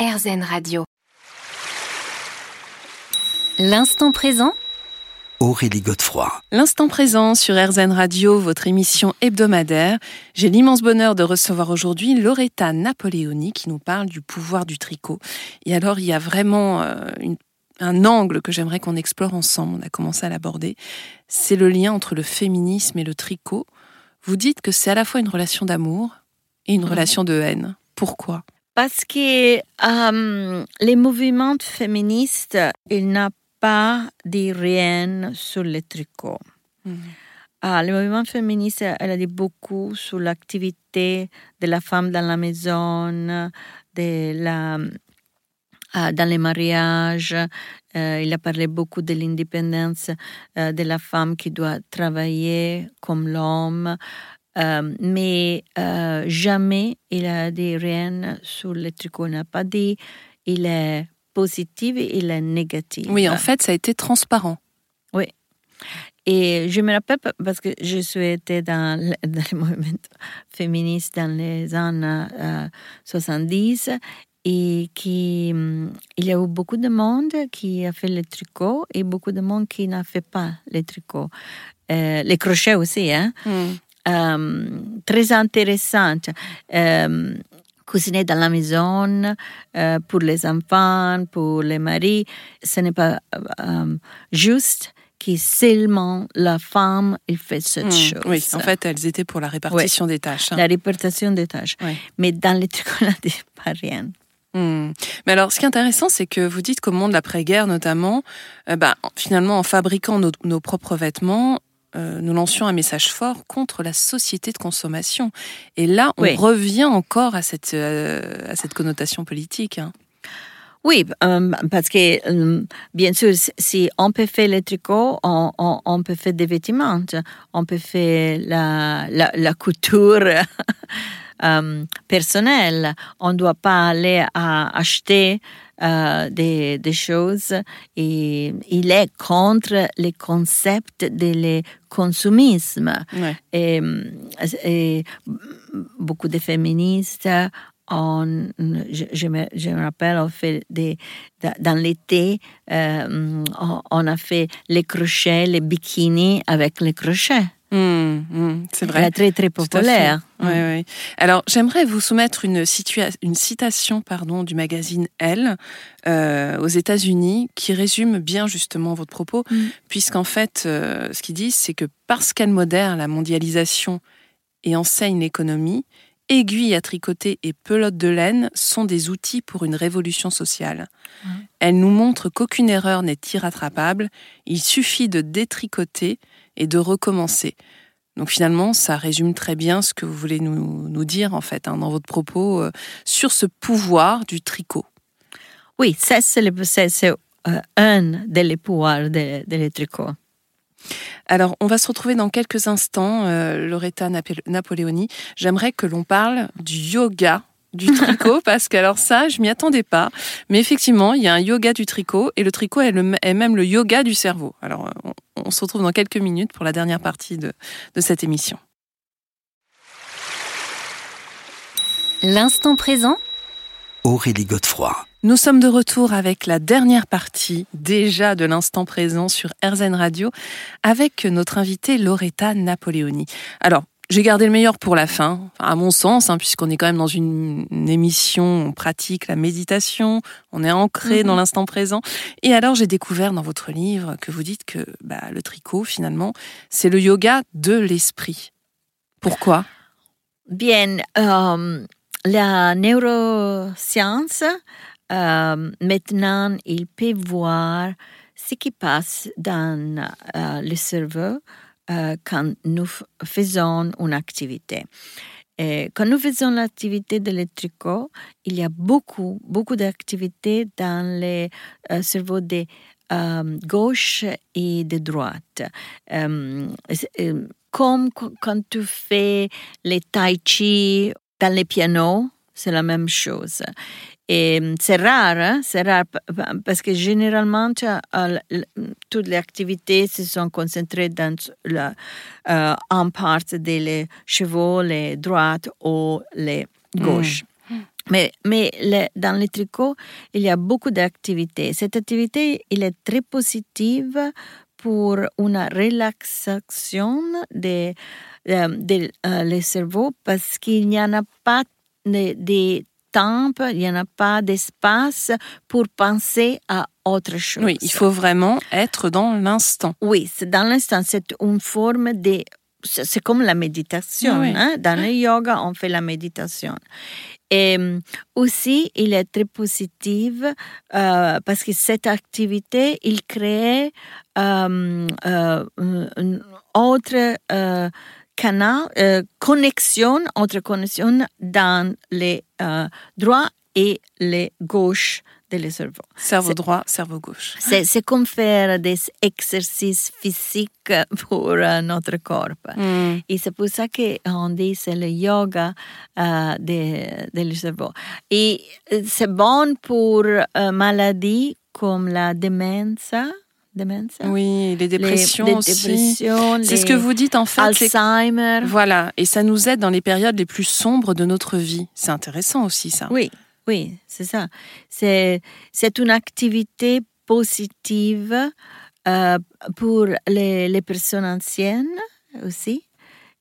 RZN Radio. L'instant présent Aurélie Godefroy. L'instant présent sur RZN Radio, votre émission hebdomadaire. J'ai l'immense bonheur de recevoir aujourd'hui Loretta Napoleoni qui nous parle du pouvoir du tricot. Et alors, il y a vraiment euh, une- un angle que j'aimerais qu'on explore ensemble. On a commencé à l'aborder. C'est le lien entre le féminisme et le tricot. Vous dites que c'est à la fois une relation d'amour et une relation de haine. Pourquoi? Parce que euh, les mouvements féministes, ils n'ont pas de rien sur le tricot. Ah, le mouvement féministe, elle a dit beaucoup sur l'activité de la femme dans la maison, de la, ah, dans les mariages. Euh, il a parlé beaucoup de l'indépendance euh, de la femme qui doit travailler comme l'homme. Euh, mais euh, jamais il a dit rien sur le tricot. Il n'a pas dit il est positif et il est négatif. Oui, en fait, ça a été transparent. Et je me rappelle pa- parce que je suis été dans le, dans le mouvement féministe dans les années euh, 70 et qui, il y a eu beaucoup de monde qui a fait le tricot et beaucoup de monde qui n'a fait pas le tricot. Euh, les crochets aussi, hein? Euh, très intéressante. Euh, cuisiner dans la maison euh, pour les enfants, pour les maris, ce n'est pas euh, juste que seulement la femme il fait cette Hmm, chose. Oui, en fait, elles étaient pour la répartition des tâches. hein. la répartition des tâches. Ouais. Mais dans les trucs, on n'a dit pas rien. Hmm. Mais alors, ce qui est intéressant, c'est que vous dites qu'au monde de l'après-guerre, notamment, euh, bah, finalement, en fabriquant nos, nos propres vêtements, euh, nous lancions un message fort contre la société de consommation. Et là, on Oui. revient encore à cette, euh, à cette connotation politique. hein. Oui, euh, parce que bien sûr, si- on peut faire le tricot, on, on, on peut faire des vêtements, on peut faire la, la, la couture personnelle. On ne doit pas aller à acheter euh, des, des choses et il est contre le concept de le consumisme. Ouais. Et, et beaucoup de féministes, on, je, je me, je me rappelle, on fait des, dans l'été, euh, on a fait les crochets, les bikinis avec les crochets. Hmm, hmm, c'est Elle vrai. est très, très populaire. Ouais, ouais. Alors, j'aimerais vous soumettre une, citation pardon, du magazine Elle euh, aux États-Unis qui résume bien justement votre propos, puisqu'en fait, euh, ce qu'ils disent, c'est que parce qu'elle modère la mondialisation et enseigne l'économie, aiguilles à tricoter et pelotes de laine sont des outils pour une révolution sociale. Elle nous montre qu'aucune erreur n'est irrattrapable, il suffit de détricoter et de recommencer. Donc finalement, ça résume très bien ce que vous voulez nous, nous dire en fait hein, dans votre propos euh, sur ce pouvoir du tricot. Oui, ça, c'est euh, un des pouvoirs de, de le tricot. Alors, on va se retrouver dans quelques instants, euh, Loretta Napoleoni. J'aimerais que l'on parle du yoga du tricot, parce que alors ça, je m'y attendais pas. Mais effectivement, il y a un yoga du tricot, et le tricot est, le- est même le yoga du cerveau. Alors, on, on se retrouve dans quelques minutes pour la dernière partie de, de cette émission. L'instant présent Aurélie Godefroy. Nous sommes de retour avec la dernière partie déjà de l'instant présent sur RZN Radio avec notre invitée Loretta Napoleoni. Alors, j'ai gardé le meilleur pour la fin, à mon sens, hein, puisqu'on est quand même dans une, une émission, on pratique la méditation, on est ancré Mhm. dans l'instant présent. Et alors, j'ai découvert dans votre livre que vous dites que bah, le tricot, finalement, c'est le yoga de l'esprit. Pourquoi? Bien, euh, la neuroscience, euh, maintenant, il peut voir ce qui passe dans euh, le cerveau euh, quand nous faisons une activité. Et quand nous faisons l'activité de le tricot, il y a beaucoup, beaucoup d'activités dans le euh, cerveau de gauche et de droite. Comme qu- quand tu fais les tai chi dans les pianos, c'est la même chose. Et euh, c'est rare, hein, c'est rare pa- pa- parce que généralement, euh, toutes les activités se sont concentrées dans la, euh, en part des les chevaux, les droites ou les gauches. Mais, mais le- dans le tricot, il y a beaucoup d'activités. Cette activité, il est très positive pour une relaxation de, euh, de, euh, le cerveau parce qu'il n'y en a pas de, de temps, il n'y en a pas d'espace pour penser à autre chose. Oui, il faut vraiment être dans l'instant. Oui, c'est dans l'instant, c'est une forme de... C'est comme la méditation. Oui. hein. Dans le yoga, on fait la méditation. Et aussi, il est très positif euh, parce que cette activité, il crée euh, euh, un autre canal, euh, connexion, autre connexion dans les euh, droits et les gauches de le cerveau. Cerveau C'est- droit, cerveau gauche. C'est comme faire des exercices physiques pour euh, notre corps. Hmm. Et c'est pour ça qu'on dit c'est le yoga euh, de, de le cerveau. Et euh, c'est bon pour euh, maladies comme la démence. Oui, les dépressions les aussi. dépressions, C'est ce que vous dites en fait. Alzheimer. Voilà, et ça nous aide dans les périodes les plus sombres de notre vie. C'est intéressant aussi ça. Oui, oui, c'est ça. C'est, c'est une activité positive euh, pour les, les personnes anciennes aussi,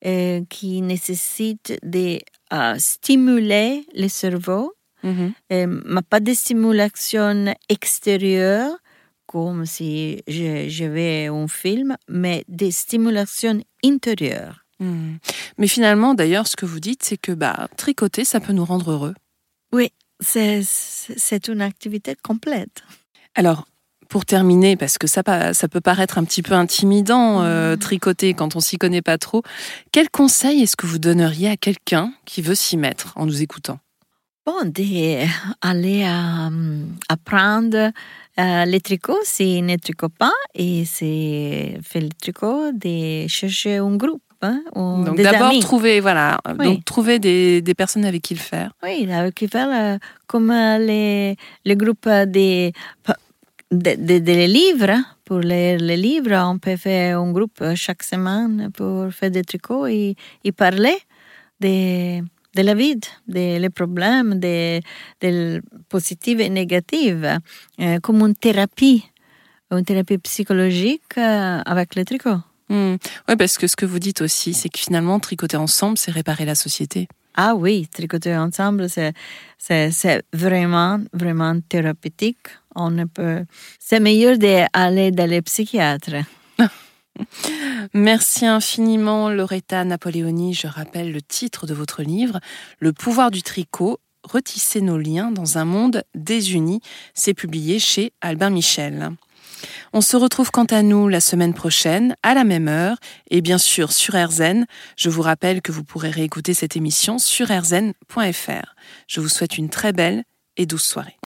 euh, qui nécessitent de euh, stimuler le cerveau, Mhm. euh, mais pas de stimulation extérieure, comme si je, je vais un film, mais des stimulations intérieures. Hmm. Mais finalement, d'ailleurs, ce que vous dites, c'est que bah, tricoter, ça peut nous rendre heureux. Oui, c'est, une activité complète. Alors, pour terminer, parce que ça, ça peut paraître un petit peu intimidant, euh, tricoter quand on s'y connaît pas trop, quel conseil est-ce que vous donneriez à quelqu'un qui veut s'y mettre en nous écoutant? Bon, d'aller apprendre euh, les tricots s'il ne tricote pas et c'est fait le tricot de chercher un groupe. Hein, ou Donc des d'abord trouver, voilà, Oui. donc trouver des, des personnes avec qui le faire. Oui, avec qui faire euh, comme euh, les, les groupes des de, de- de les livres. hein. Pour les, les livres, on peut faire un groupe euh, chaque semaine pour faire des tricots et, et parler de, de la vie, des les problèmes, des des positives et négatives, euh, comme une thérapie, une thérapie psychologique euh, avec le tricot. Oui, parce que ce que vous dites aussi, c'est que finalement, tricoter ensemble, c'est réparer la société. Ah oui, tricoter ensemble, c'est, vraiment, vraiment thérapeutique. On ne peut... C'est meilleur d'aller dans les psychiatres. Merci infiniment, Loretta Napoleoni. Je rappelle le titre de votre livre, Le pouvoir du tricot, retisser nos liens dans un monde désuni. C'est publié chez Albin Michel. On se retrouve quant à nous la semaine prochaine, à la même heure, et bien sûr sur RZN. Je vous rappelle que vous pourrez réécouter cette émission sur rzn.fr. Je vous souhaite une très belle et douce soirée.